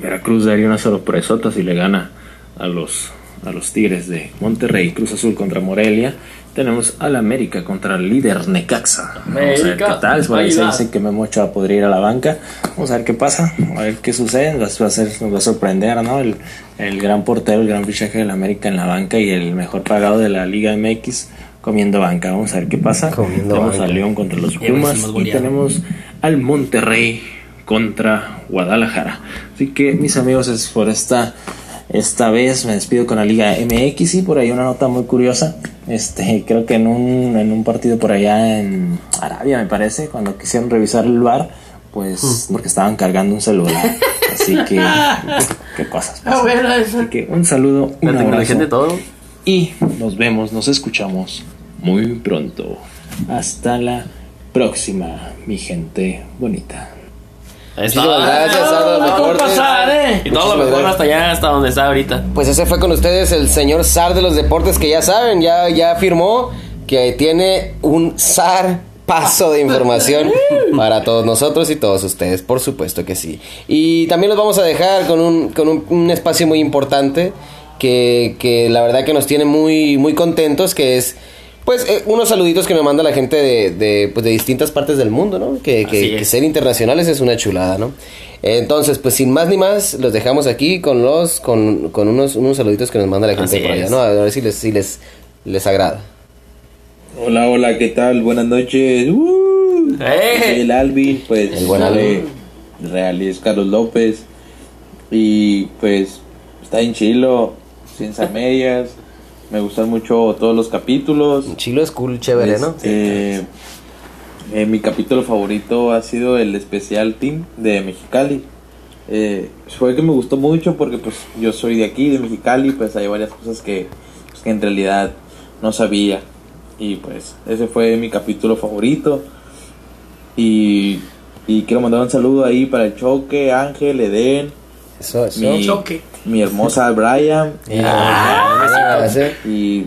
Veracruz daría una sorpresota si le gana a los a los Tigres de Monterrey, Cruz Azul contra Morelia. Tenemos al América contra el líder Necaxa. Vamos a ver qué tal. Por ahí se dice que Memo Ochoa podría ir a la banca. Vamos a ver qué pasa, a ver qué sucede. Nos va a, hacer, nos va a sorprender, ¿no? El, el gran portero, el gran fichaje del América en la banca y el mejor pagado de la Liga MX comiendo banca. Vamos a ver qué pasa. Comiendo tenemos banca. al León contra los a Pumas y tenemos al Monterrey contra Guadalajara. Así que mis amigos, es por esta esta vez me despido con la Liga MX y por ahí una nota muy curiosa. Este, creo que en un, en un partido por allá en Arabia, me parece, cuando quisieron revisar el bar, pues porque estaban cargando un celular. Así que, qué cosas. Ah, pasan. bueno. Así que un saludo, un abrazo todo. y nos vemos, nos escuchamos muy pronto. Hasta la próxima, mi gente bonita. Ahí está. Muchísimas gracias, No, Deportes. no pasar, eh. Y todo lo mejor hasta allá, hasta donde está ahorita. Pues ese fue con ustedes el señor zar de los deportes que ya saben, ya, ya afirmó que tiene un zar paso de información para todos nosotros y todos ustedes, por supuesto que sí. Y también los vamos a dejar con un, con un, un espacio muy importante que, que la verdad que nos tiene muy, muy contentos, que es pues eh, unos saluditos que nos manda la gente de, de, pues, de distintas partes del mundo, ¿no? Que, ser internacionales es una chulada, ¿no? Entonces, pues sin más ni más, los dejamos aquí con los con, con unos, unos saluditos que nos manda la gente Así por allá, es. ¿no? A ver si les, si les, les agrada. Hola, hola, ¿qué tal? Buenas noches. ¡Uh! ¡Eh! Soy el Alvin, pues El buen de Alvin. Real es Carlos López. Y pues está en chilo, ciencia medias. Me gustan mucho todos los capítulos. Chilo es cool, chévere, ¿no? Este, eh, mi capítulo favorito ha sido el especial Team de Mexicali. Eh, fue que me gustó mucho porque pues yo soy de aquí, de Mexicali, pues hay varias cosas que, pues, que en realidad no sabía. Y pues ese fue mi capítulo favorito. Y, y quiero mandar un saludo ahí para el Choque, Ángel, Eden, Eso, eso. mi, Choque. Mi hermosa Brian. Ah, sí. Y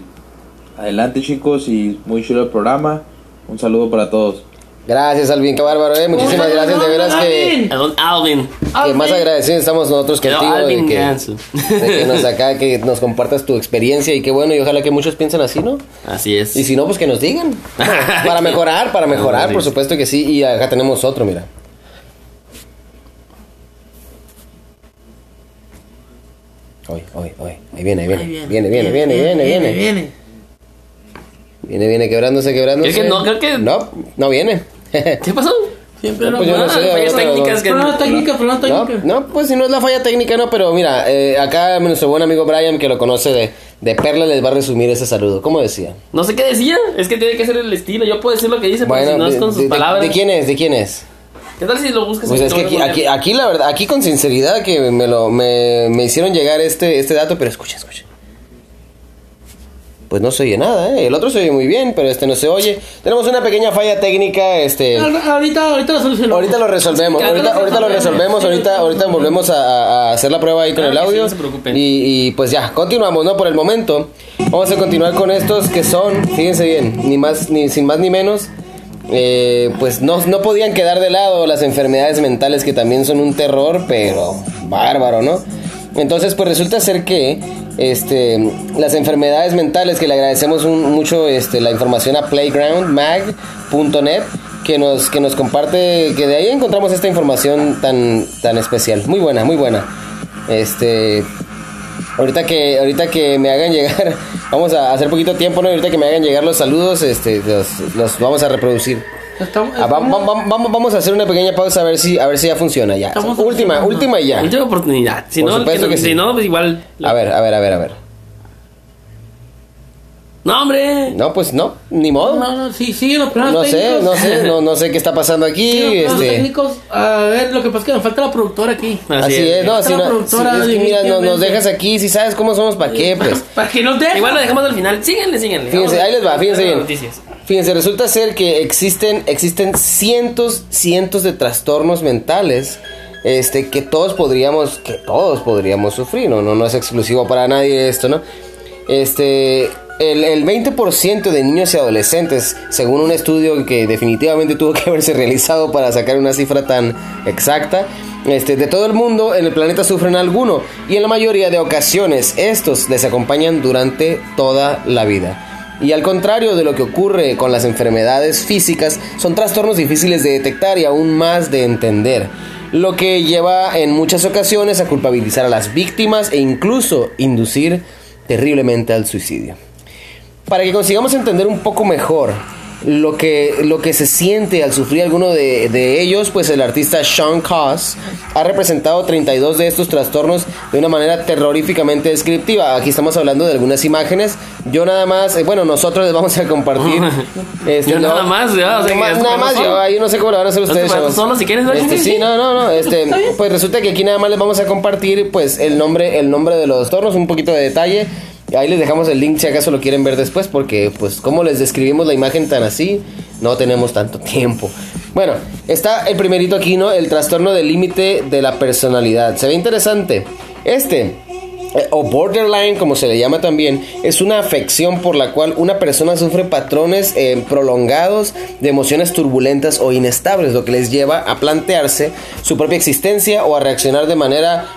adelante chicos y muy chulo el programa. Un saludo para todos. Gracias, Alvin, qué bárbaro, ¿eh? Muchísimas gracias, de veras que, Alvin. que más agradecidos estamos nosotros Pero contigo de Alvin que, de que nos acá, que nos compartas tu experiencia y qué bueno, y ojalá que muchos piensen así, ¿no? Así es. Y si no, pues que nos digan. Para mejorar, para mejorar, por supuesto que sí. Y acá tenemos otro, mira. Hoy, hoy, hoy. Ahí viene, ahí viene. Ahí Viene, viene, viene, viene, viene. viene. Viene, viene, quebrándose, quebrándose. Creo que no, creo que- No, no viene. ¿Qué pasó? Siempre pues yo no Ah, sé, fallas pero- técnicas que... Problema técnica, problema No, técnica. no, pues si no es la falla técnica, no, pero mira, eh, acá nuestro buen amigo Brian, que lo conoce de, de Perla, les va a resumir ese saludo. ¿Cómo decía? No sé qué decía. Es que tiene que ser el estilo. Yo puedo decir lo que dice, pero si no es con sus de- de- palabras. ¿de quién es? ¿De quién es? ¿Qué tal si lo buscas Pues es que aquí, aquí, aquí la verdad, aquí con sinceridad que me lo me, me hicieron llegar este este dato, pero escucha, escucha. Pues no se oye nada, ¿eh? El otro se oye muy bien, pero este no se oye. Tenemos una pequeña falla técnica, este... Ahorita, ahorita lo solucionamos. Ahorita lo resolvemos, ahorita, ahorita lo resolvemos, ahorita, ahorita volvemos a, a hacer la prueba ahí con Claro el audio. no se preocupen. Y, y, pues ya, continuamos, ¿no? Por el momento. Vamos a continuar con estos que son, fíjense bien, ni más, ni sin más ni menos. Eh, pues no, no podían quedar de lado las enfermedades mentales que también son un terror, pero bárbaro, ¿no? Entonces, pues resulta ser que este, las enfermedades mentales, que le agradecemos mucho este, la información a playgroundmag.net, que nos, que nos comparte, que de ahí encontramos esta información tan, tan especial. Muy buena, muy buena. Este, ahorita que, ahorita que me hagan llegar, vamos a hacer poquito tiempo, ¿no? Ahorita que me hagan llegar los saludos, este, los, los vamos a reproducir. Estamos, Ah, va- estamos- va- va- vamos, a hacer una pequeña pausa a ver si, a ver si ya funciona ya. Última, última y ya. Última oportunidad. Si Por no, que que sí. si no, pues igual. A ver, a ver, a ver, a ver. No, hombre. No, pues no, ni modo. No, no, sí, sí, los planos No sé, técnicos. no sé, no, no sé qué está pasando aquí. Sí, los este, técnicos. A ver, lo que pasa es que me falta la productora aquí. así es, no, si la no, productora si es que mira, no, nos definitivamente. dejas aquí, si sabes cómo somos, ¿para qué? Pues. Para que nos deje. Igual lo dejamos al final. Síguenle, síguenle. Fíjense, ahí les va, fíjense bien. Noticias. Fíjense, resulta ser que existen, existen cientos, cientos de trastornos mentales. Este, que todos podríamos, que todos podríamos sufrir, no, no, no es exclusivo para nadie esto, ¿no? Este, el, el 20% de niños y adolescentes, según un estudio que definitivamente tuvo que haberse realizado para sacar una cifra tan exacta, este, de todo el mundo en el planeta sufren alguno y en la mayoría de ocasiones estos les acompañan durante toda la vida. Y al contrario de lo que ocurre con las enfermedades físicas, son trastornos difíciles de detectar y aún más de entender, lo que lleva en muchas ocasiones a culpabilizar a las víctimas e incluso inducir terriblemente al suicidio. Para que consigamos entender un poco mejor lo que, lo que se siente al sufrir alguno de, de ellos, pues el artista Sean Coss ha representado 32 de estos trastornos de una manera terroríficamente descriptiva. Aquí estamos hablando de algunas imágenes. Yo nada más, eh, bueno, nosotros les vamos a compartir. este, Yo no- nada más, ya, o sea, nada más, nada yo ahí no sé cómo lo van a hacer No, ustedes. chavos. solo, si quieres, ¿no? Este, sí, no, no, no, este, pues resulta que aquí nada más les vamos a compartir, pues, el nombre, el nombre de los trastornos, un poquito de detalle. Ahí les dejamos el link si acaso lo quieren ver después, porque, pues, como les describimos la imagen tan así, no tenemos tanto tiempo. Bueno, está el primerito aquí, ¿no? El trastorno del límite de la personalidad. Se ve interesante. Este, eh, o borderline, como se le llama también, es una afección por la cual una persona sufre patrones eh, prolongados de emociones turbulentas o inestables, lo que les lleva a plantearse su propia existencia o a reaccionar de manera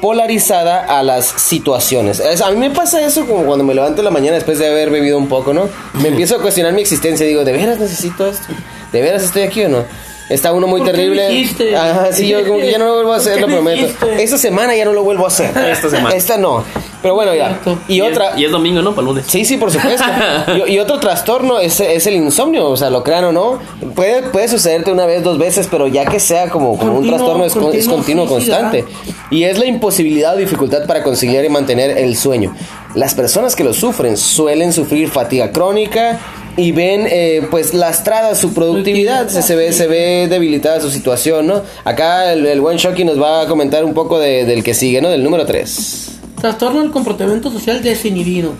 polarizada a las situaciones. Es- a mí me pasa eso como cuando me levanto en la mañana después de haber bebido un poco, ¿no? Me empiezo a cuestionar mi existencia digo, ¿de veras necesito esto? ¿De veras estoy aquí o no? Está uno muy ¿Por qué terrible. Ajá, sí, yo como que ya no lo vuelvo a ¿Por hacer, lo prometo. Esta semana ya no lo vuelvo a hacer. Esta semana. Esta no. Pero bueno, ya. Y Y es- otra. Y es domingo, ¿no? Para lunes. Sí, sí, por supuesto. y, y otro trastorno es, es el insomnio, o sea, lo crean o no. Puede, puede sucederte una vez, dos veces, pero ya que sea como, como un Continuo, trastorno es, con- es continuo, continuo, constante. Y es la imposibilidad o dificultad para conciliar y mantener el sueño. Las personas que lo sufren suelen sufrir fatiga crónica y ven eh, pues lastrada su productividad, se, se ve, se ve debilitada su situación, ¿no? Acá el, el buen Shocky nos va a comentar un poco de- del que sigue, ¿no? Del número 3. Trastorno del comportamiento social desinhibido.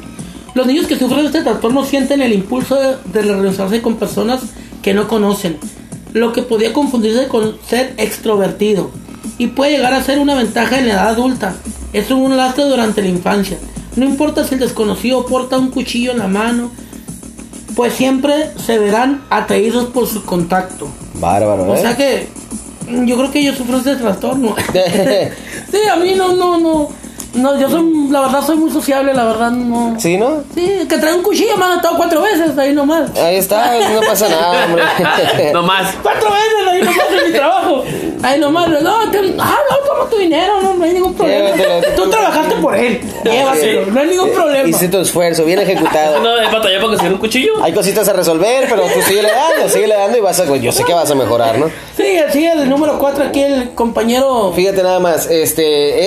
Los niños que sufren este trastorno sienten el impulso de, de relacionarse con personas que no conocen, lo que podría confundirse con ser extrovertido y puede llegar a ser una ventaja en la edad adulta. Es un lastre durante la infancia. No importa si el desconocido porta un cuchillo en la mano, pues siempre se verán atraídos por su contacto. Bárbaro, O ¿eh? sea que yo creo que yo sufro este trastorno. sí, a mí no, no, no. No, yo soy, la verdad soy muy sociable, la verdad no. ¿Sí, no? Sí, que trae un cuchillo me han atado cuatro veces, ahí nomás. Ahí está, no pasa nada, hombre. No más. Cuatro veces ahí nomás en mi trabajo. Ahí nomás, no, te, ah, no, toma tu dinero, no, no hay ningún problema. Llévatelo. Tú trabajaste por él, llévatelo, no hay ningún problema. Hice tu esfuerzo, bien ejecutado. No, de batalla para conseguir un cuchillo. Hay cositas a resolver, pero tú síguele dando, síguele dando y vas a, yo sé que vas a mejorar, ¿no? Sigue, sigue el número cuatro aquí el compañero. Fíjate nada más, este,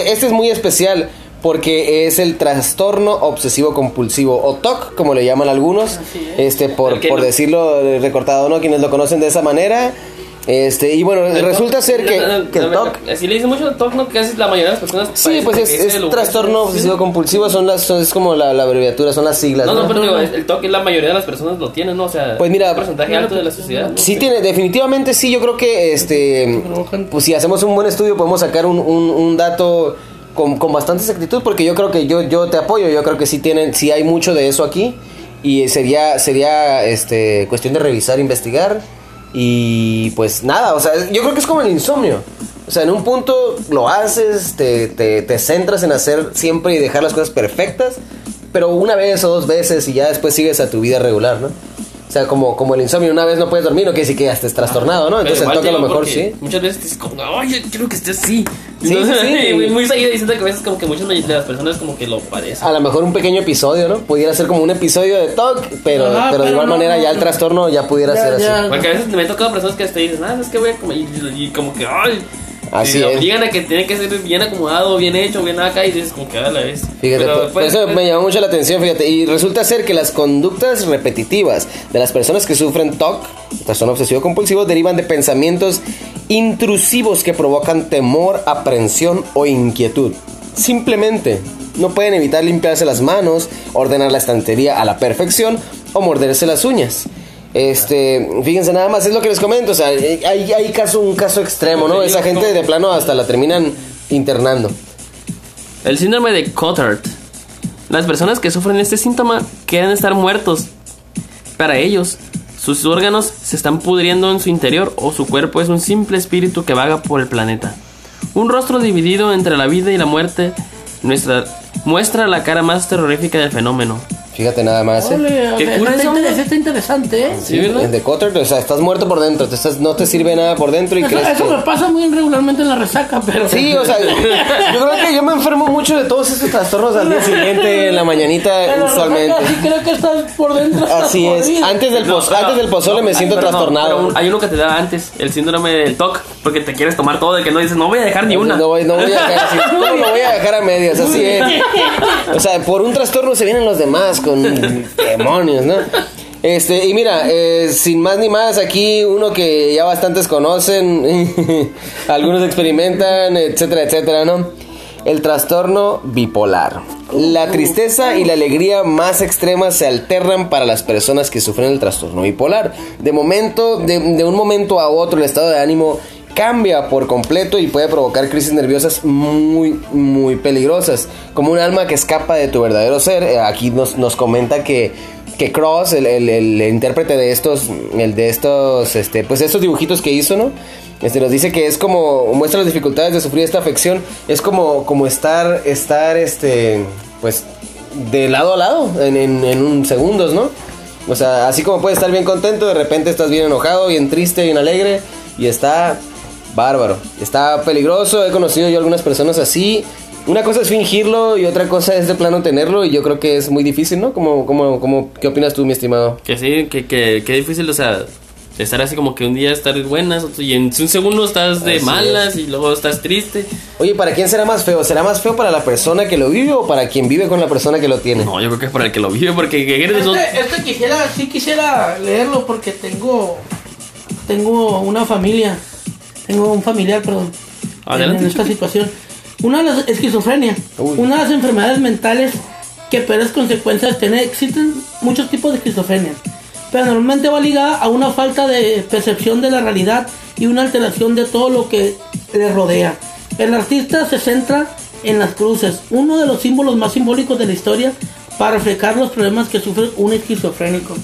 e- este es muy especial porque es el trastorno obsesivo compulsivo o TOC, como le llaman algunos, este, por, por no- decirlo eh, recortado, ¿no? Quienes lo conocen de esa manera. Este, y bueno, El resulta TOC, ser que, no, no, que el no, TOC Así le dicen mucho el TOC, ¿no? Que casi la mayoría de las personas. Sí, pues es, es trastorno obsesivo compulsivo, son las, son- es como la, la abreviatura, son las siglas. No, ¿no? no, pero digo, el TOC la mayoría de las personas lo tienen, ¿no? O sea, Pues mira, un porcentaje alto de la sociedad. ¿no? Sí tiene, definitivamente sí, yo creo que este pues si hacemos un buen estudio podemos sacar un, un, un dato con, con bastante exactitud, porque yo creo que yo, yo te apoyo, yo creo que sí tienen, sí hay mucho de eso aquí. Y sería, sería este cuestión de revisar, investigar. Y pues nada, o sea, yo creo que es como el insomnio. O sea, en un punto lo haces, te, te, te centras en hacer siempre y dejar las cosas perfectas, pero una vez o dos veces y ya después sigues a tu vida regular, ¿no? O sea, como, como el insomnio, una vez no puedes dormir, no quiere decir que ya estés trastornado, ¿no? Entonces el toque te a lo mejor sí. Muchas veces es como, oye, quiero que esté así. Sí, ¿no? sí, sí. muy, muy seguido diciendo que a veces como que muchas de las personas como que lo padecen. A lo mejor un pequeño episodio, ¿no? Pudiera ser como un episodio de TOC, pero, pero de pero igual no, manera no, ya el no. trastorno ya pudiera Ya, ser así. ya. Porque a veces me he tocado personas que te dicen, ah, es que voy a comer. Y, y como que, ay. Así es. obligan a que tiene que ser bien acomodado, bien hecho, bien acá. Y dices, como que a la vez. Fíjate, Pero, por pues, eso pues, me llamó mucho la atención, fíjate, y resulta ser que las conductas repetitivas de las personas que sufren TOC, trastorno obsesivo compulsivo, derivan de pensamientos intrusivos que provocan temor, aprensión o inquietud. Simplemente no pueden evitar limpiarse las manos, ordenar la estantería a la perfección o morderse las uñas. Este, fíjense nada más, es lo que les comento, o sea, hay, hay caso, un caso extremo, ¿no? Esa gente de plano hasta la terminan internando. El síndrome de Cotard. Las personas que sufren este síntoma quieren estar muertos. Para ellos, sus órganos se están pudriendo en su interior o su cuerpo es un simple espíritu que vaga por el planeta. Un rostro dividido entre la vida y la muerte nuestra, muestra la cara más terrorífica del fenómeno. Fíjate nada más. ¿eh? Ole, ¿Qué ese cura está, inter- está interesante, ¿eh? Sí, ¿verdad? El de Cotter, o sea, estás muerto por dentro, te estás, no te sirve nada por dentro y Eso, crees eso que... me pasa muy regularmente en la resaca, pero... Sí, o sea, yo creo que yo me enfermo mucho de todos estos trastornos al día siguiente, en la mañanita, Pero usualmente. resaca, sí creo que estás por dentro. estás Así es. jodido. Antes del, No, pos- antes del pozole me no, siento pero no, trastornado. pero hay uno que te da antes, el síndrome del TOC, porque te quieres tomar todo, de que no dices, no voy a dejar ni una. No voy, no voy a dejar así. No, lo voy a dejar a medias, así es. O sea, por un trastorno se vienen los demás con demonios, ¿no? Este, y mira, eh, sin más ni más, aquí uno que ya bastantes conocen, algunos experimentan, etcétera, etcétera, ¿no? El trastorno bipolar. La tristeza y la alegría más extremas se alternan para las personas que sufren el trastorno bipolar. De momento, de, de un momento a otro, el estado de ánimo cambia por completo y puede provocar crisis nerviosas muy, muy peligrosas. Como un alma que escapa de tu verdadero ser. Eh, Aquí nos, nos comenta que, que Cross, el, el- intérprete de estos, el de estos, este, pues estos dibujitos que hizo, ¿no? Este, nos dice que es como, muestra las dificultades de sufrir esta afección. Es como, como estar, estar, este, pues, de lado a lado, en, en, en un segundos, ¿no? O sea, así como puedes estar bien contento, de repente estás bien enojado, bien triste, bien alegre, y está bárbaro. Está peligroso, he conocido yo algunas personas así. Una cosa es fingirlo y otra cosa es de plano tenerlo, y yo creo que es muy difícil, ¿no? Como, como, como, ¿Qué opinas tú, mi estimado? Que sí, que, que, que difícil, o sea, estar así como que un día estar buenas y en un segundo estás de Así malas y luego estás triste. Oye, ¿para quién será más feo? ¿Será más feo para la persona que lo vive o para quien vive con la persona que lo tiene? No, yo creo que es para el que lo vive, porque que Este, este quisiera, sí quisiera leerlo porque tengo, tengo una familia, tengo un familiar, perdón, Adelante. en esta situación. Una de las esquizofrenia, Uy. una de las enfermedades mentales que peores consecuencias tiene. Existen muchos tipos de esquizofrenia, pero normalmente va ligada a una falta de percepción de la realidad y una alteración de todo lo que le rodea. El artista se centra en las cruces, uno de los símbolos más simbólicos de la historia para reflejar los problemas que sufre un esquizofrénico.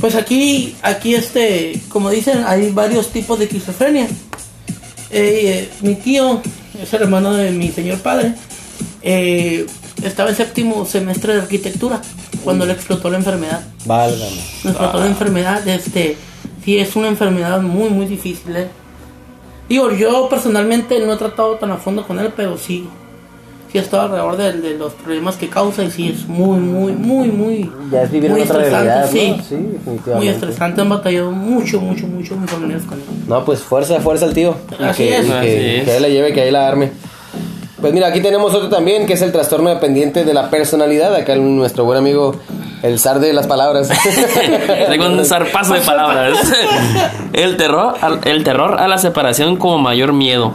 Pues aquí, aquí este, como dicen, hay varios tipos de esquizofrenia. Eh, mi tío es el hermano de mi señor padre. eh, estaba en séptimo semestre de arquitectura cuando le explotó la enfermedad. Válgame. Le explotó la enfermedad. Este, sí, es una enfermedad muy, muy difícil. eh. Digo, yo personalmente no he tratado tan a fondo con él, pero sí. He estado alrededor de, de los problemas que causa y sí es muy, muy, muy, muy. Ya es vivir en muy otra estresante, realidad, sí. ¿no? Sí, definitivamente. Muy estresante, han batallado mucho, mucho, mucho mis familiares con él. No, pues fuerza, fuerza al tío. Así que, es. que- Así es. que ahí la lleve, que ahí la arme. Pues mira, aquí tenemos otro también, que es el trastorno dependiente de la personalidad. Acá nuestro buen amigo, el zar de las palabras. Tengo un zarpazo de palabras. El terror, al- el terror a la separación como mayor miedo.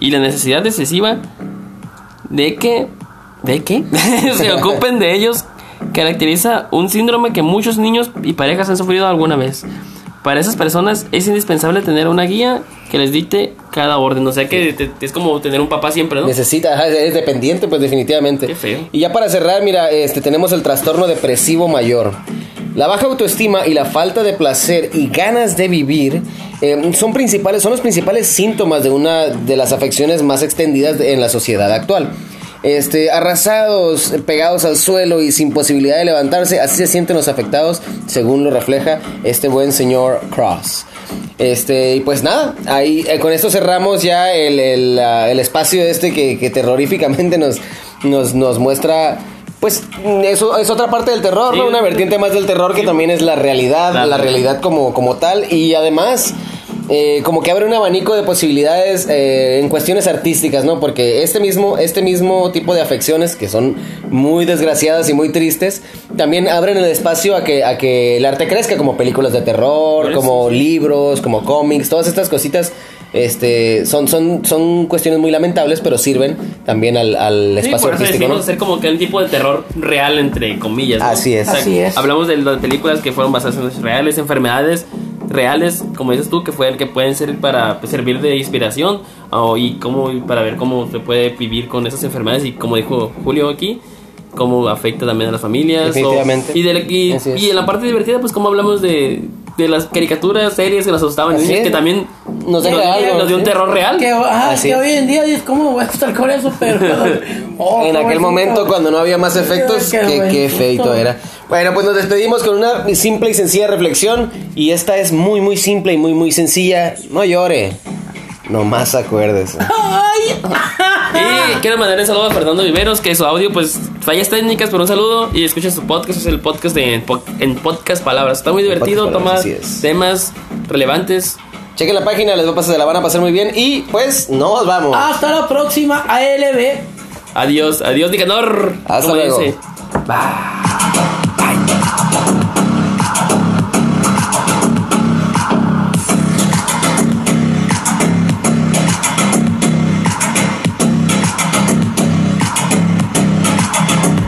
Y la necesidad excesiva de que. ¿De qué? se ocupen de ellos caracteriza un síndrome que muchos niños y parejas han sufrido alguna vez. Para esas personas es indispensable tener una guía que les dicte cada orden. O sea que te- te- es como tener un papá siempre, ¿no? Necesita, es dependiente, pues definitivamente. Qué feo. Y ya para cerrar, mira, este tenemos el trastorno depresivo mayor. La baja autoestima y la falta de placer y ganas de vivir eh, son, principales, son los principales síntomas de una de las afecciones más extendidas en la sociedad actual. Este, arrasados, pegados al suelo y sin posibilidad de levantarse, así se sienten los afectados, según lo refleja este buen señor Cross. Este, y pues nada, ahí eh, con esto cerramos ya el, el, el espacio este que, que terroríficamente nos, nos, nos muestra. Pues eso es otra parte del terror, Sí. ¿no? Una vertiente más del terror que también es la realidad, Claro. la realidad como, como tal. Y además, eh, como que abre un abanico de posibilidades eh, en cuestiones artísticas, ¿no? Porque este mismo, este mismo tipo de afecciones, que son muy desgraciadas y muy tristes, también abren el espacio a que, a que el arte crezca, como películas de terror, como libros, como cómics, todas estas cositas. Este, son, son, son cuestiones muy lamentables, pero sirven también al, al Sí, espacio por eso artístico. ¿no? hacer como que un tipo de terror real, entre comillas. ¿no? Así es. Así es. Hablamos de las películas que fueron basadas en reales, enfermedades reales, como dices tú, que, fue, que pueden ser para pues, servir de inspiración o, y cómo, para ver cómo se puede vivir con esas enfermedades y como dijo Julio aquí, cómo afecta también a las familias. o- y, de la- y- y en la parte divertida, pues como hablamos de, de las caricaturas, series que nos asustaban, niños, es. que también Nos algo, nos dio un terror real. Que, ajá, Así que hoy en día dices, ¿cómo voy a estar con eso? Pero. oh, en aquel momento cuando no había más efectos, Qué qué, feito era. Bueno, pues nos despedimos con una simple y sencilla reflexión. Y esta es muy, muy simple y muy, muy sencilla. No llore. Nomás acuérdese. ¡Ay! Y quiero mandar un saludo a Fernando Viveros, que su audio, pues, fallas técnicas, pero un saludo. Y escuchen su podcast, es el podcast de En, Po- en Podcast Palabras. Está muy divertido, toma temas relevantes. Chequen la página, les va a pasar, se la van a pasar muy bien. Y pues nos vamos. Hasta la próxima ALB. Adiós, adiós, Nicanor. Hasta luego. dice. Bye.